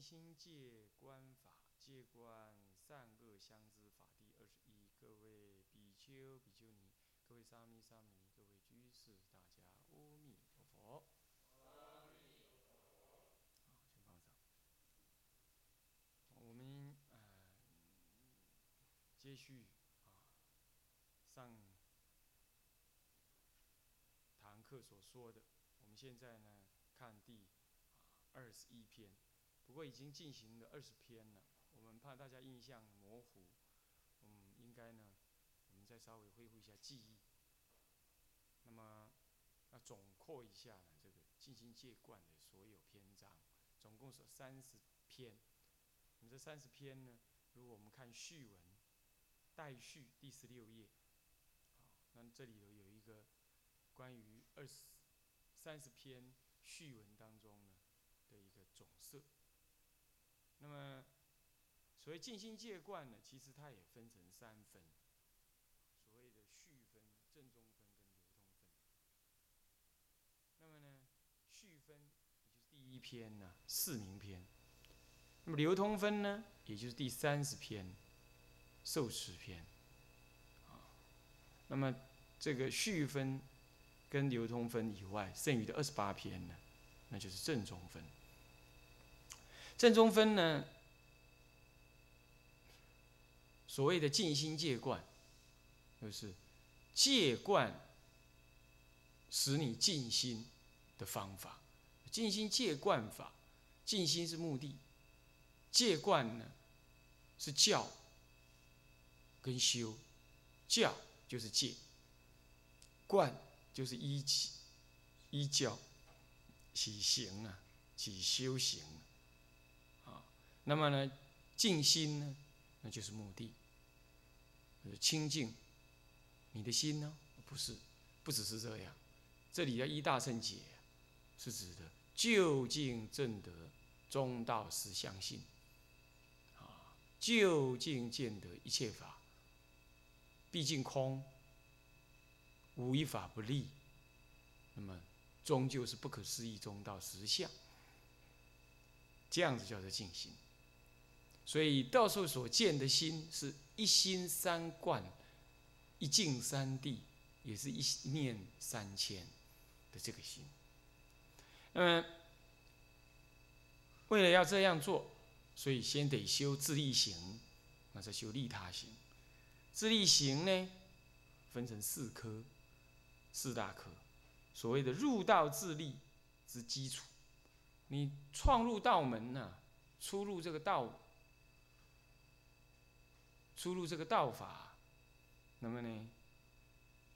静心戒观法，戒观善恶相知法第二十一。各位比丘、比丘尼，各位沙弥、沙弥尼，各位居士，大家阿弥陀佛。好，先放上。我们呃，接续啊，上堂课所说的，我们现在呢看第二十一篇。不过已经进行了二十篇了，我们怕大家印象模糊，嗯，应该呢，我们再稍微恢复一下记忆。那么，要总括一下呢，这个静心戒观的所有篇章，总共是三十篇。你这三十篇呢，如果我们看序文，待序第十六页，好，那这里头有一个关于二十三十篇序文当中呢的一个总色。那么，所谓静心戒观呢，其实它也分成三分，所谓的序分、正中分跟流通分。那么呢，序分也就是第一篇呢，四名篇；那么流通分呢，也就是第三十篇，受持篇。啊，那么这个序分跟流通分以外，剩余的二十八篇呢，那就是正中分。正中分呢，所谓的静心戒观，就是戒观使你静心的方法。静心戒观法，静心是目的，戒观呢是教跟修，教就是戒，观就是依起依教起行啊，起修行。那么呢，静心呢，那就是目的，就是清净。你的心呢，不是，不只是这样。这里的一大圣解，是指的究竟正得中道实相信，啊，究竟见得一切法，毕竟空，无一法不立。那么，终究是不可思议中道实相。这样子叫做静心，所以道授所见的心是一心三观，一境三谛，也是一念三千的这个心。那么，为了要这样做，所以先得修自力行，那再修利他行。自力行呢，分成四科，四大科，所谓的入道自力之基础。你创入道门呐，出入这个道，出入这个道法，那么呢，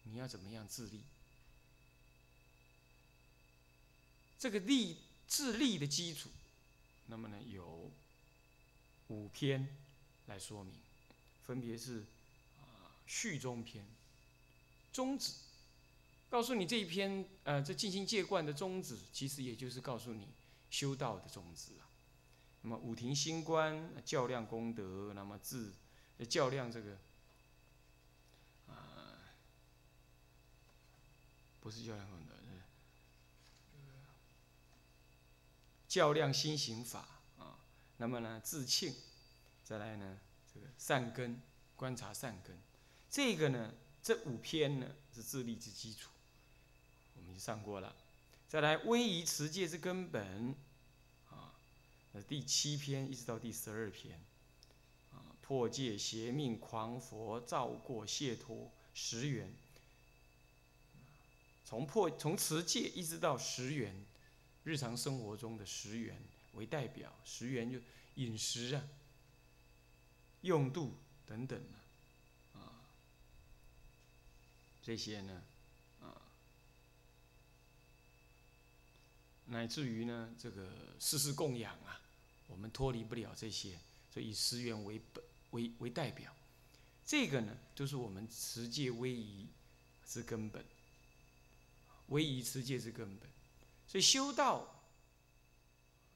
你要怎么样自立？这个立自立的基础，那么呢有五篇来说明，分别是啊序中篇、宗旨，告诉你这一篇呃这静心戒观的宗旨，其实也就是告诉你。修道的宗旨啊，那么五庭星官较量功德，那么自较量这个啊，不是较量功德，是较量心行法啊。那么呢，自庆，再来呢，这个善根观察善根，这个呢，这五篇呢是自立之基础，我们已经上过了。再来，威仪持戒之根本，啊，那第七篇一直到第十二篇，破戒邪命狂佛造过解脱十缘，从破从持戒一直到十缘，日常生活中的十缘为代表，十缘就饮食啊、用度等等啊，啊，这些呢，啊。乃至于呢，这个世事供养啊，我们脱离不了这些，所以以十缘为本为为代表，这个呢，就是我们持戒威仪之根本，威仪持戒之根本。所以修道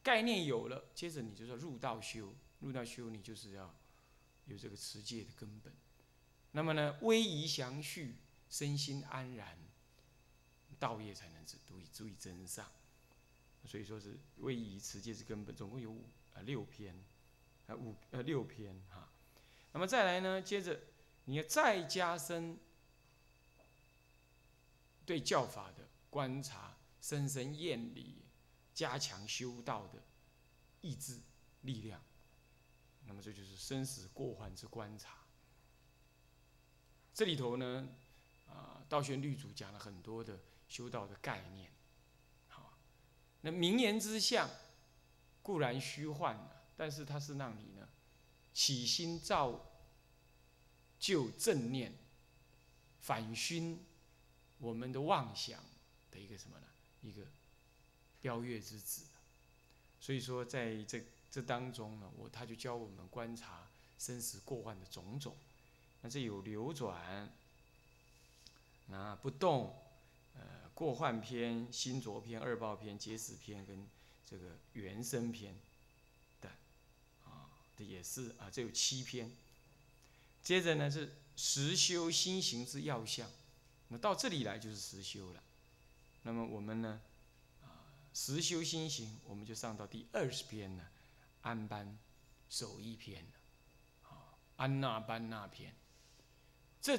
概念有了，接着你就要入道修，入道修你就是要有这个持戒的根本。那么呢，威仪详叙，身心安然，道业才能足足以足以增上。所以说是威仪持戒之根本，总共有五啊六篇，啊五呃六篇哈。那么再来呢，接着你要再加深对教法的观察，深深厌离，加强修道的意志力量。那么这就是生死过患之观察。这里头呢，啊，道宣律主讲了很多的修道的概念。好那名言之相固然虚幻了，但是它是让你呢起心造就正念，反熏我们的妄想的一个什么呢？一个标月之子。所以说，在这这当中呢，我他就教我们观察生死过患的种种。那这有流转，啊不动。呃过患篇、心浊篇、二报篇、结死篇跟这个原生篇的啊，这也是啊，这有七篇。接着呢是实修心行之要相，那到这里来就是实修了。那么我们呢啊，实修心行，我们就上到第二十篇了，安班守一篇了，啊，安那班那篇。这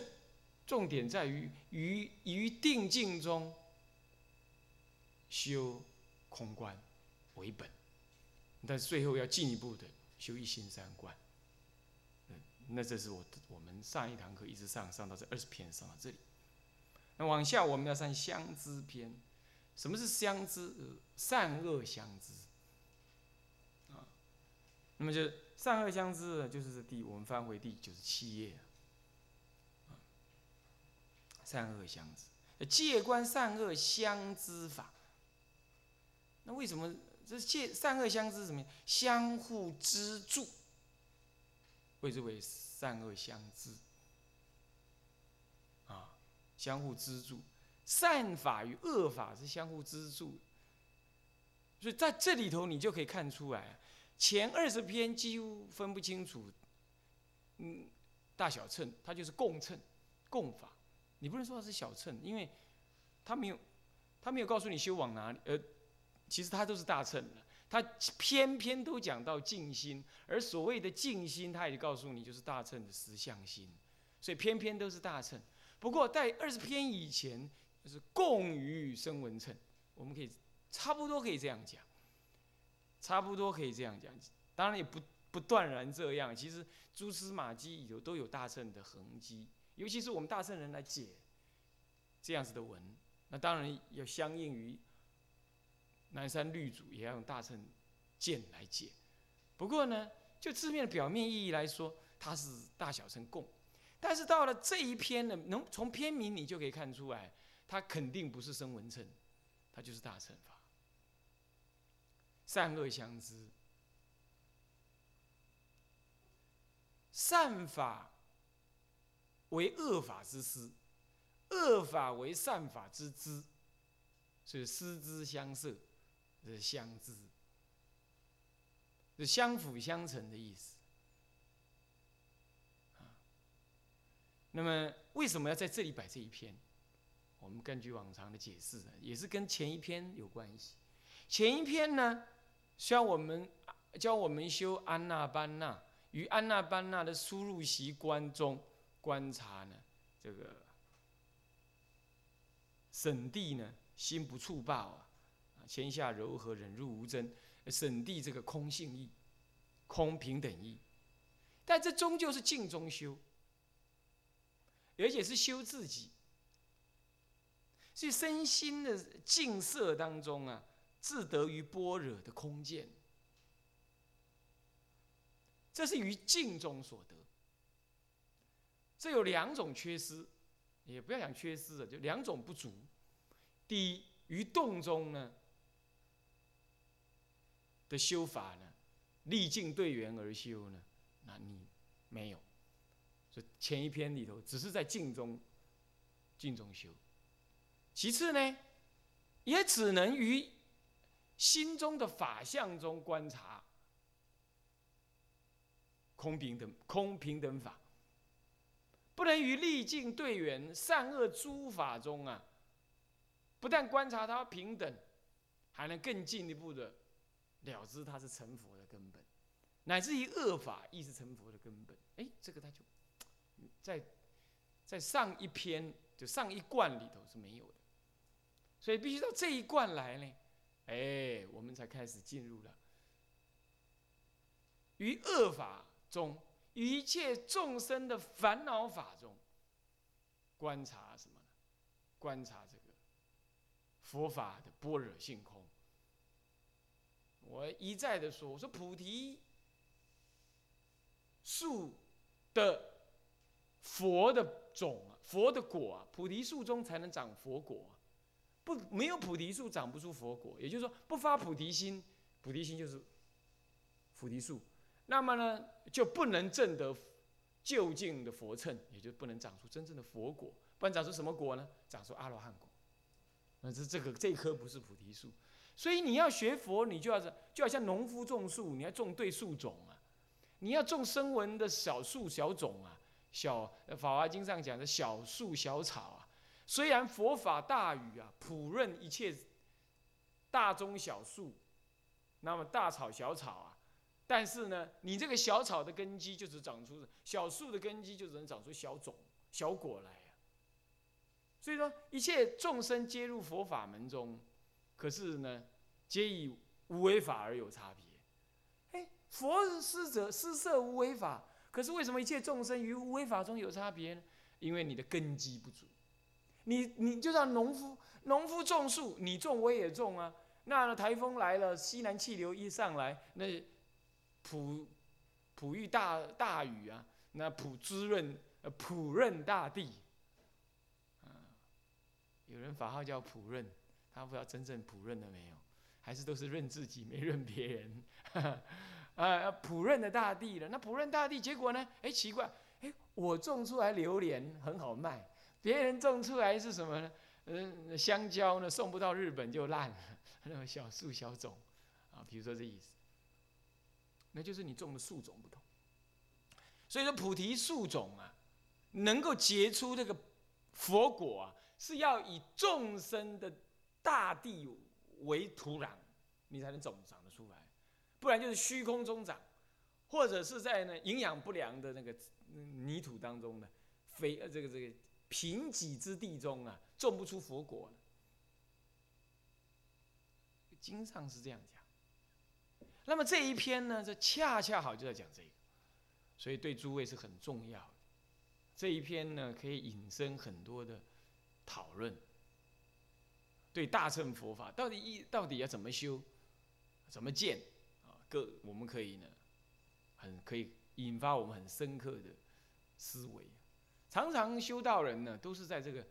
重点在于于于定境中。修空观为本，但是最后要进一步的修一心三观。那这是我我们上一堂课一直上上到这二十篇上到这里。那往下我们要上相知篇，什么是相知？善恶相知。啊，那么就善恶相知，就是第我们翻回第九十七页啊。善恶相知，戒观善恶相知法。那为什么这戒善恶相知什么？相互资助，谓之为善恶相知。啊，相互资助，善法与恶法是相互资助。所以在这里头，你就可以看出来，前二十篇几乎分不清楚，嗯，大小乘，它就是共乘、共法。你不能说它是小乘，因为它没有，它没有告诉你修往哪里，呃。其实它都是大乘的，他偏偏都讲到静心，而所谓的静心，他也告诉你就是大乘的实相心，所以偏偏都是大乘。不过在二十篇以前，就是共于声闻乘，我们可以差不多可以这样讲，差不多可以这样讲。当然也不不断然这样，其实蛛丝马迹有都有大乘的痕迹，尤其是我们大乘人来解这样子的文，那当然要相应于。南山律主也要用大乘见来解，不过呢，就字面的表面意义来说，它是大小乘共，但是到了这一篇呢，能从篇名你就可以看出来，它肯定不是声闻乘，它就是大乘法，善恶相知，善法为恶法之师，恶法为善法之知，所以师之相摄。是相知，是相辅相成的意思。啊那么为什么要在这里摆这一篇？我们根据往常的解释，也是跟前一篇有关系。前一篇呢，需要我们教我们修安那班那，于安那班那的输入习观中观察呢，这个审地呢，心不触报啊。天下柔和，忍辱无争，审地这个空性义，空平等义，但这终究是静中修，而且是修自己，所以身心的静色当中啊，自得于般若的空见，这是于静中所得。这有两种缺失，也不要讲缺失了，就两种不足。第一，于动中呢。的修法呢，历尽对缘而修呢，那你没有。所以前一篇里头只是在静中，静中修。其次呢，也只能于心中的法相中观察空平等空平等法，不能于历尽对缘善恶诸法中啊，不但观察它平等。还能更进一步的了知它是成佛的根本，乃至于恶法亦是成佛的根本。哎，这个他就在在上一篇就上一贯里头是没有的，所以必须到这一贯来呢，哎，我们才开始进入了于恶法中，于一切众生的烦恼法中，观察什么呢？观察这个佛法的般若性空。我一再的说，我说菩提树的佛的种啊，佛的果啊，菩提树中才能长佛果啊，不没有菩提树长不出佛果。也就是说，不发菩提心，菩提心就是菩提树。那么呢，就不能证得究竟的佛乘，也就不能长出真正的佛果。不然长出什么果呢？长出阿罗汉果。那这这个这棵不是菩提树，所以你要学佛，你就要是就要像农夫种树，你要种对树种啊。你要种声闻的小树小种啊，小《法华经》上讲的小树小草啊。虽然佛法大雨啊，普润一切大中小树，那么大草小草啊。但是呢，你这个小草的根基就只长出小树的根基，就只能长出小种、小果来啊。所以说，一切众生皆入佛法门中，可是呢，皆以无为法而有差别。哎，佛施者施设无为法，可是为什么一切众生于无为法中有差别呢？因为你的根基不足。你你就像农夫，农夫种树，你种我也种啊。那台风来了，西南气流一上来，那。普普遇大大雨啊，那普滋润普润大地，啊，有人法号叫普润，他不知道真正普润了没有，还是都是润自己没润别人，啊普润的大地了，那普润大地结果呢？哎奇怪，哎我种出来榴莲很好卖，别人种出来是什么呢？嗯香蕉呢送不到日本就烂了，那种小树小种，啊比如说这意思。那就是你种的树种不同，所以说菩提树种啊，能够结出这个佛果啊，是要以众生的大地为土壤，你才能种长得出来，不然就是虚空中长，或者是在呢营养不良的那个泥土当中呢，肥呃这个这个贫瘠之地中啊，种不出佛果。经上是这样讲。那么这一篇呢，这恰恰好就在讲这个，所以对诸位是很重要的。这一篇呢，可以引申很多的讨论。对大乘佛法到底一到底要怎么修，怎么见啊？各我们可以呢，很可以引发我们很深刻的思维。常常修道人呢，都是在这个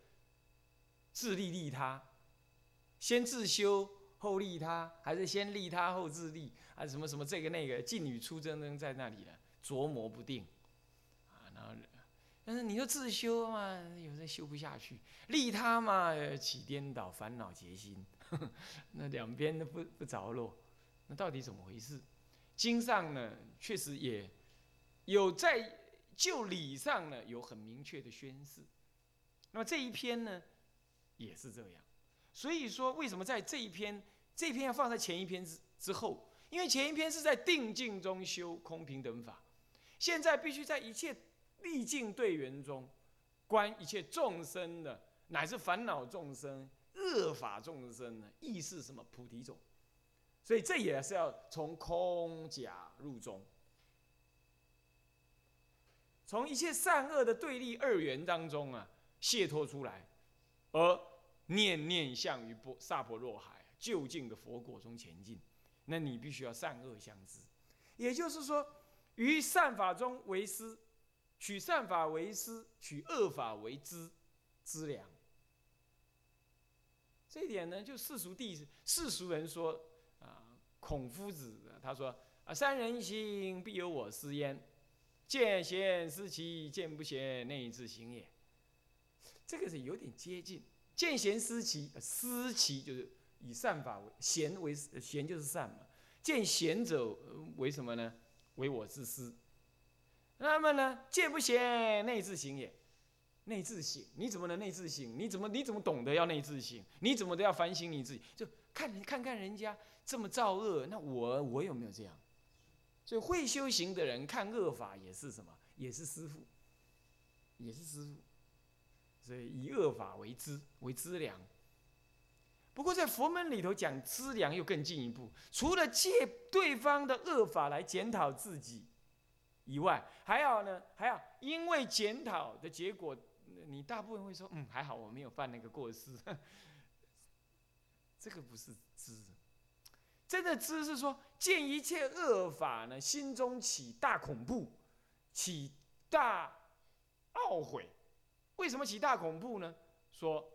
自利利他，先自修。后利他，还是先利他后自利，还是什么什么这个那个进与出争争在那里了，琢磨不定，但是你说自修嘛，有人修不下去；利他嘛，起颠倒，烦恼结心，那两边都不不着落，那到底怎么回事？经上呢，确实也有在就理上呢有很明确的宣示，那么这一篇呢，也是这样。所以说，为什么在这一篇，这篇要放在前一篇之之后？因为前一篇是在定境中修空平等法，现在必须在一切历境对缘中，观一切众生的，乃至烦恼众生、恶法众生呢，亦是什么菩提种？所以这也是要从空假入中，从一切善恶的对立二元当中啊，解脱出来，而。念念向于波萨婆若海就近的佛果中前进，那你必须要善恶相知，也就是说，于善法中为师，取善法为师，取恶法为知知良。这一点呢，就世俗地世俗人说啊，孔夫子他说啊，三人行必有我师焉，见贤思齐，见不贤内自省也。这个是有点接近。见贤思齐，思齐就是以善法为贤为贤就是善嘛。见贤者为什么呢？为我之师。那么呢，见不贤内自省也。内自省，你怎么能内自省？你怎么你怎么懂得要内自省？你怎么都要反省你自己？就看人看看人家这么造恶，那我我有没有这样？所以会修行的人看恶法也是什么？也是师傅，也是师傅。所以以恶法为资为资粮。不过在佛门里头讲资粮又更进一步，除了借对方的恶法来检讨自己以外，还要呢还要因为检讨的结果，你大部分会说，嗯，还好我没有犯那个过失。这个不是知，真的知是说见一切恶法呢，心中起大恐怖，起大懊悔。为什么起大恐怖呢？说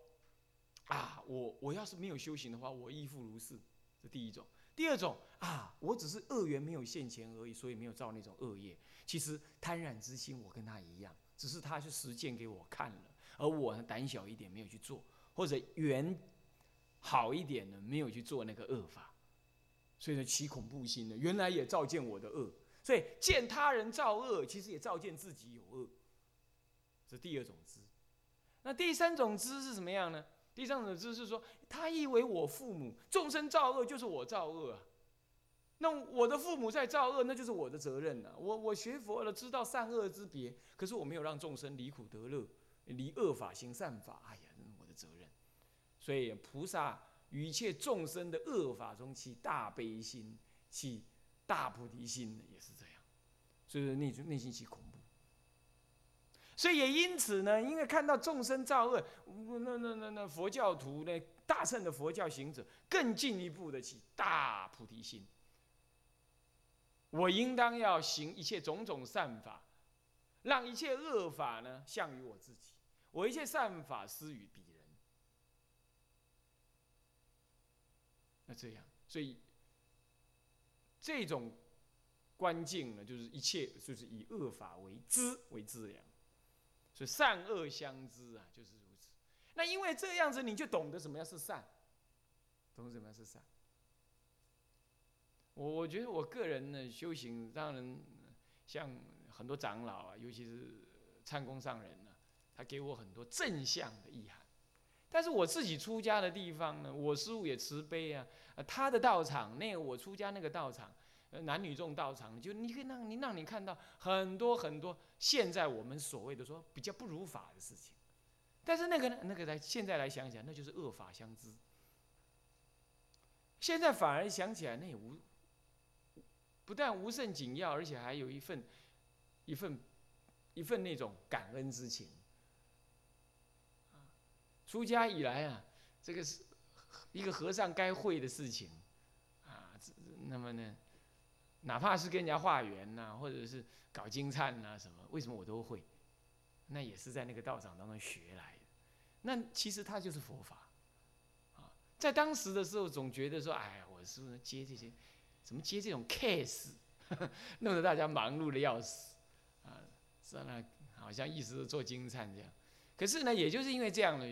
啊，我我要是没有修行的话，我亦复如是。这第一种。第二种啊，我只是恶缘没有现前而已，所以没有造那种恶业。其实贪婪之心，我跟他一样，只是他去实践给我看了，而我呢胆小一点，没有去做，或者缘。好一点的，没有去做那个恶法，所以呢起恐怖心呢，原来也照见我的恶，所以见他人造恶，其实也照见自己有恶。这第二种知。那第三种知是什么样呢？第三种知是说，他以为我父母众生造恶就是我造恶啊，那我的父母在造恶，那就是我的责任了。我我学佛了，知道善恶之别，可是我没有让众生离苦得乐，离恶法行善法，哎呀，那是我的责任。所以菩萨与一切众生的恶法中起大悲心，起大菩提心的也是这样，所以内内心起恐怖。所以也因此呢，因为看到众生造恶，那那那那佛教徒呢，大圣的佛教行者更进一步的起大菩提心。我应当要行一切种种善法，让一切恶法呢向于我自己，我一切善法施于彼人。那这样，所以这种关境呢，就是一切就是以恶法为资为资粮，所以善恶相知啊，就是如此。那因为这样子，你就懂得什么样是善，懂得什么样是善。我我觉得我个人呢，修行让人像很多长老啊，尤其是参公上人呢，他给我很多正向的意涵。但是我自己出家的地方呢，我师父也慈悲啊，他的道场，那个我出家那个道场，男女众道场，就你可以让你让你看到很多很多现在我们所谓的说比较不如法的事情，但是那个呢，那个来现在来想想，那就是恶法相知。现在反而想起来，那也无不但无甚紧要，而且还有一份一份一份那种感恩之情。出家以来啊，这个是一个和尚该会的事情啊。那么呢，哪怕是跟人家化缘呐，或者是搞金灿呐什么，为什么我都会？那也是在那个道场当中学来的。那其实他就是佛法啊。在当时的时候，总觉得说，哎，我是不是接这些，怎么接这种 case，弄得大家忙碌的要死啊。是那好像一直做金灿这样。可是呢，也就是因为这样的，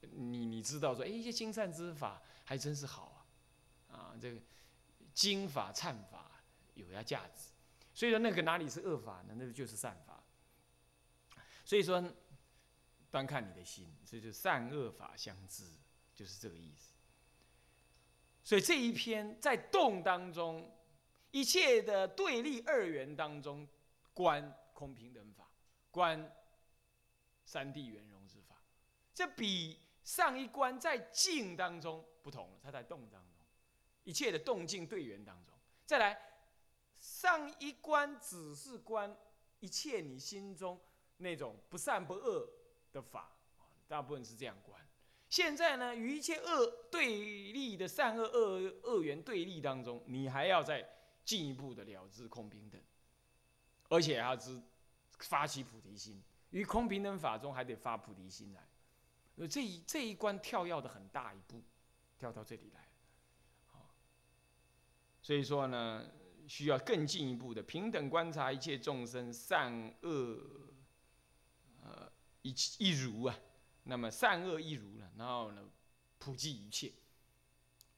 你你知道说，哎，一些精善之法还真是好啊，啊，这个金法忏法有要价值，所以说那个哪里是恶法呢？那个就是善法。所以说，端看你的心，这就善恶法相知，就是这个意思。所以这一篇在动当中，一切的对立二元当中，观空平等法，观。三地圆融之法，这比上一关在静当中不同了。它在动当中，一切的动静对缘当中。再来，上一关只是观一切你心中那种不善不恶的法，大部分是这样观。现在呢，与一切恶对立的善恶恶恶缘对立当中，你还要再进一步的了知空平等，而且还要知发起菩提心。于空平等法中，还得发菩提心来，呃，这一这一关跳跃的很大一步，跳到这里来，好，所以说呢，需要更进一步的平等观察一切众生善恶，呃，一一如啊，那么善恶一如了，然后呢，普济一切，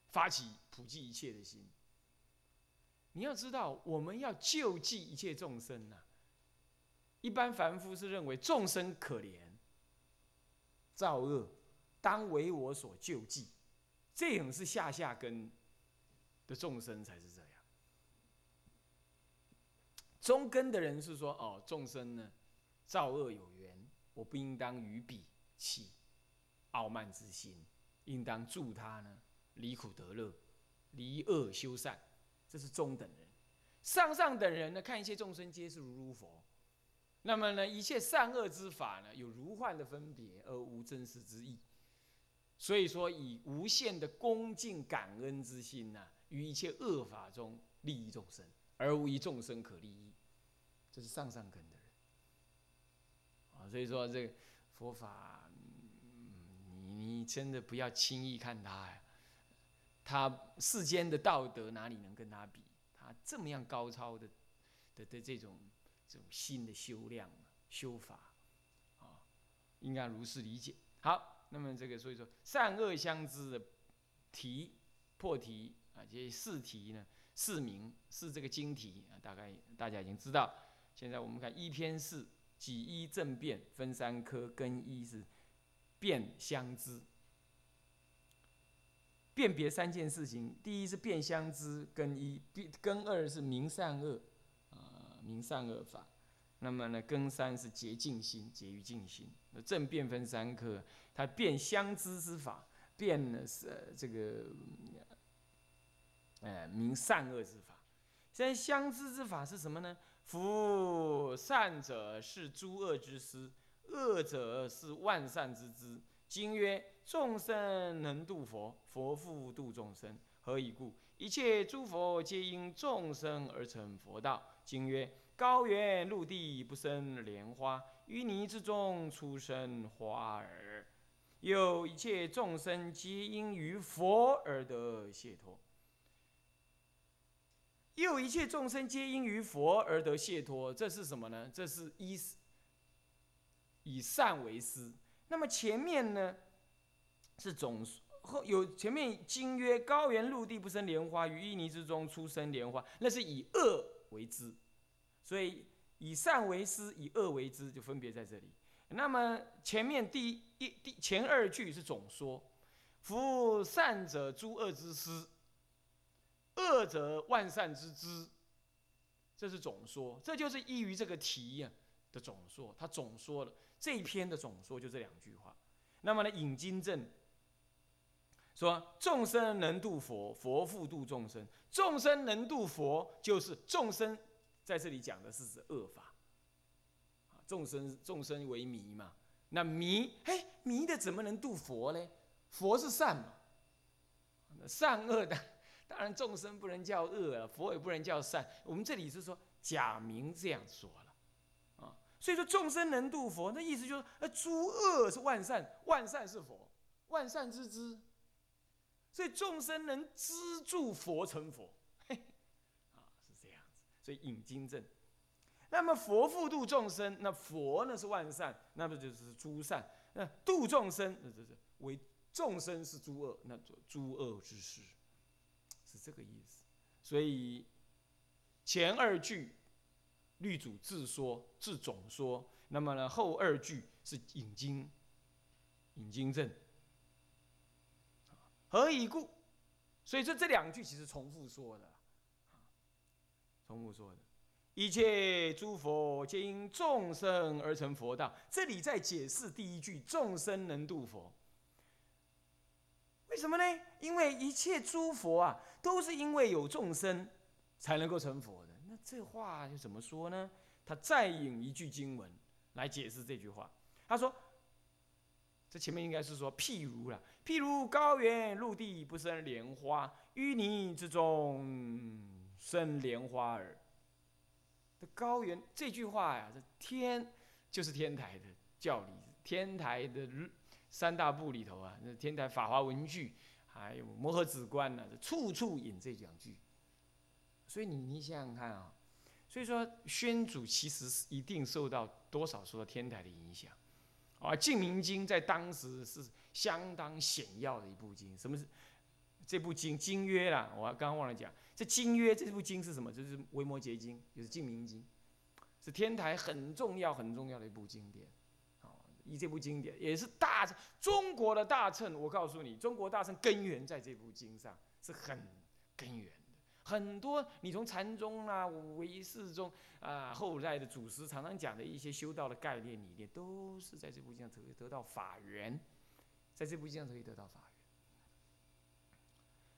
发起普济一切的心。你要知道，我们要救济一切众生呐。一般凡夫是认为众生可怜，造恶，当为我所救济，这种是下下根的众生才是这样。中根的人是说，哦，众生呢，造恶有缘，我不应当与彼起傲慢之心，应当助他呢离苦得乐，离恶修善，这是中等人。上上等人呢，看一切众生皆是如如佛，那么呢，一切善恶之法呢，有如幻的分别，而无真实之意。所以说，以无限的恭敬感恩之心呐，于一切恶法中利益众生，而无一众生可利益。这是上上根的人啊。所以说，这个佛法，你你真的不要轻易看他呀。他世间的道德哪里能跟他比？他这么样高超的的的这种这种心的修量修法啊，应该如是理解。好。那么这个，所以说善恶相知的题破题啊，这些四题呢，四名是这个经题啊，大概大家已经知道。现在我们看一篇是，几一正变分三科，跟一是变相知，辨别三件事情。第一是变相知，跟一；跟二是明善恶啊，明善恶法。那么呢，根三是结净心，结于净心。那正变分三科。它变相知之法，变呢是这个，哎，明善恶之法。现在相知之法是什么呢？夫善者是诸恶之师，恶者是万善之资。经曰：众生能度佛，佛复度众生。何以故？一切诸佛皆因众生而成佛道。经曰：高原陆地不生莲花，淤泥之中出生花儿。有一切众生皆因于佛而得解脱，又一切众生皆因于佛而得解脱，这是什么呢？这是一以善为师。那么前面呢是总后有前面经曰：高原陆地不生莲花，于淤泥之中出生莲花，那是以恶为之。所以以善为师，以恶为之，就分别在这里。那么前面第一第前二句是总说，夫善者诸恶之师，恶者万善之资，这是总说，这就是依于这个题呀的总说，他总说了这一篇的总说就这两句话。那么呢，引经证说众生能度佛，佛复度众生。众生能度佛，就是众生在这里讲的是指恶法。众生众生为迷嘛，那迷，嘿，迷的怎么能度佛呢？佛是善嘛，善恶的，当然众生不能叫恶了，佛也不能叫善。我们这里是说假名这样说了，啊，所以说众生能度佛，那意思就是，呃，诸恶是万善，万善是佛，万善之知，所以众生能资助佛成佛，嘿，啊，是这样子，所以引经证。那么佛复度众生，那佛呢是万善，那么就是诸善。那度众生，那这是为众生是诸恶，那诸恶之事，这个意思。所以前二句律主自说自总说，那么呢后二句是引经引经证。何以故？所以说这两句其实重复说的，重复说的。一切诸佛皆因众生而成佛道。这里在解释第一句“众生能度佛”，为什么呢？因为一切诸佛啊，都是因为有众生才能够成佛的。那这话就怎么说呢？他再引一句经文来解释这句话。他说：“这前面应该是说譬如了，譬如高原陆地不生莲花，淤泥之中生莲花耳。”这高原这句话呀，这天就是天台的教理，天台的三大部里头啊，那天台法华文具，还有摩诃止观呢，处处引这两句。所以你你想想看啊，所以说宣祖其实是一定受到多少受到天台的影响，啊，《净明经》在当时是相当显要的一部经。什么是这部经？经约啦，我刚刚忘了讲。这经约这部经是什么？就是《维摩诘经》，就是《净明经》，是天台很重要、很重要的一部经典。以这部经典也是大中国的大乘。我告诉你，中国大乘根源在这部经上是很根源的。很多你从禅宗啊、唯识宗啊，后来的祖师常常讲的一些修道的概念理念，都是在这部经上可以得到法源，在这部经上可以得到法源。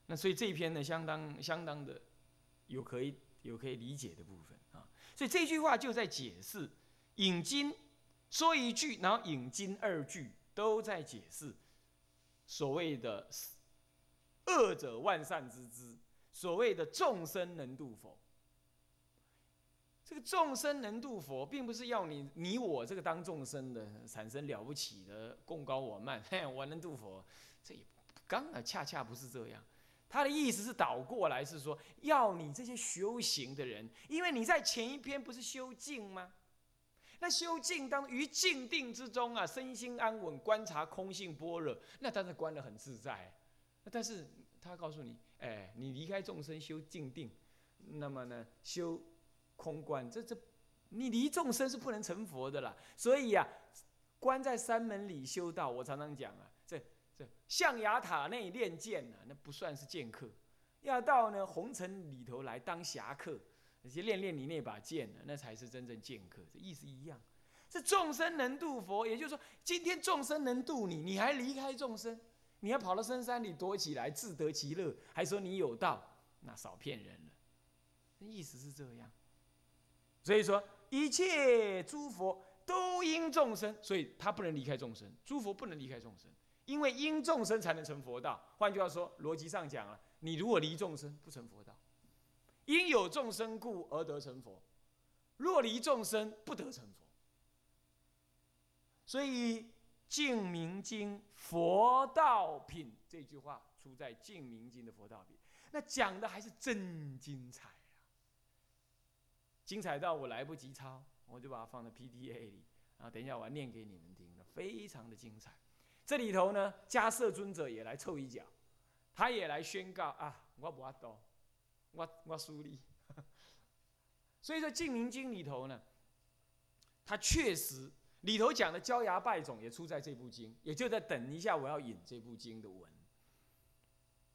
那所以这一篇呢，相当相当的有可以有可以理解的部分啊。所以这句话就在解释引经说一句，然后引经二句都在解释所谓的恶者万善之资，所谓的众生能度否？这个众生能度佛，并不是要你你我这个当众生的产生了不起的贡高我慢，嘿，我能度佛，这也刚啊，恰恰不是这样。他的意思是倒过来，是说要你这些修行的人，因为你在前一篇不是修静吗？那修静当于静定之中啊，身心安稳，观察空性般若，那当然观得很自在。但是他告诉你，哎，你离开众生修静定，那么呢，修空观，这这，你离众生是不能成佛的啦。所以呀，关在山门里修道，我常常讲啊。这这象牙塔内练剑啊，那不算是剑客，要到呢红尘里头来当侠客，那些练练你那把剑呢，那才是真正剑客。这意思一样，这众生能度佛，也就是说，今天众生能度你，你还离开众生，你还跑到深山里躲起来自得其乐，还说你有道，那少骗人了。那意思是这样，所以说一切诸佛都因众生，所以他不能离开众生，诸佛不能离开众生。因为因众生才能成佛道。换句话说，逻辑上讲了，你如果离众生不成佛道，因有众生故而得成佛；若离众生不得成佛。所以《净明经》佛道品这句话出在《净明经》的佛道品，那讲的还是真精彩啊！精彩到我来不及抄，我就把它放在 P D A 里，然后等一下我要念给你们听，非常的精彩。这里头呢，迦摄尊者也来凑一脚，他也来宣告啊，我不阿多，我我输力。所以说《净明经》里头呢，他确实里头讲的焦牙败种也出在这部经，也就在等一下我要引这部经的文。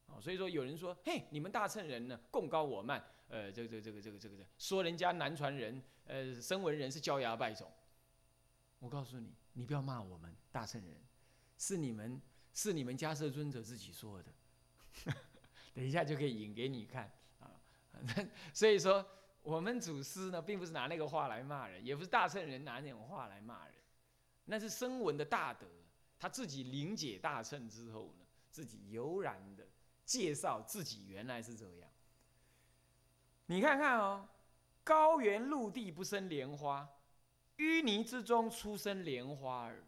哦，所以说有人说，嘿，你们大乘人呢，共高我慢，呃，这个这个这个这个这个说人家南传人，呃，声闻人是焦牙败种。我告诉你，你不要骂我们大乘人。是你们，是你们迦摄尊者自己说的，等一下就可以引给你看。所以说，我们祖师呢，并不是拿那个话来骂人，也不是大圣人拿那种话来骂人，那是声闻的大德，他自己临解大乘之后呢，自己悠然的介绍自己原来是这样。你看看哦，高原陆地不生莲花，淤泥之中出生莲花儿。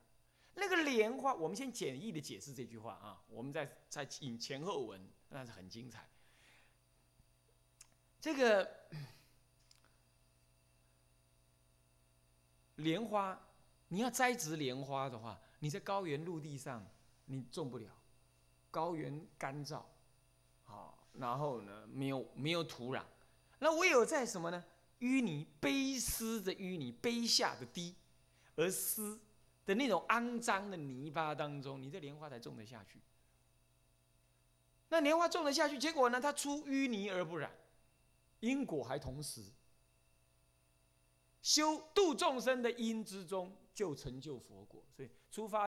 那个莲花，我们先简易的解释这句话啊，我们再再引前后文，那是很精彩。这个莲花，你要栽植莲花的话，你在高原陆地上你种不了，高原干燥，好，然后呢没有没有土壤，那唯有在什么呢？淤泥卑湿的淤泥，卑下的低而湿。的那种肮脏的泥巴当中，你这莲花才种得下去。那莲花种得下去，结果呢？它出淤泥而不染，因果还同时。修度众生的因之中，就成就佛果。所以出发。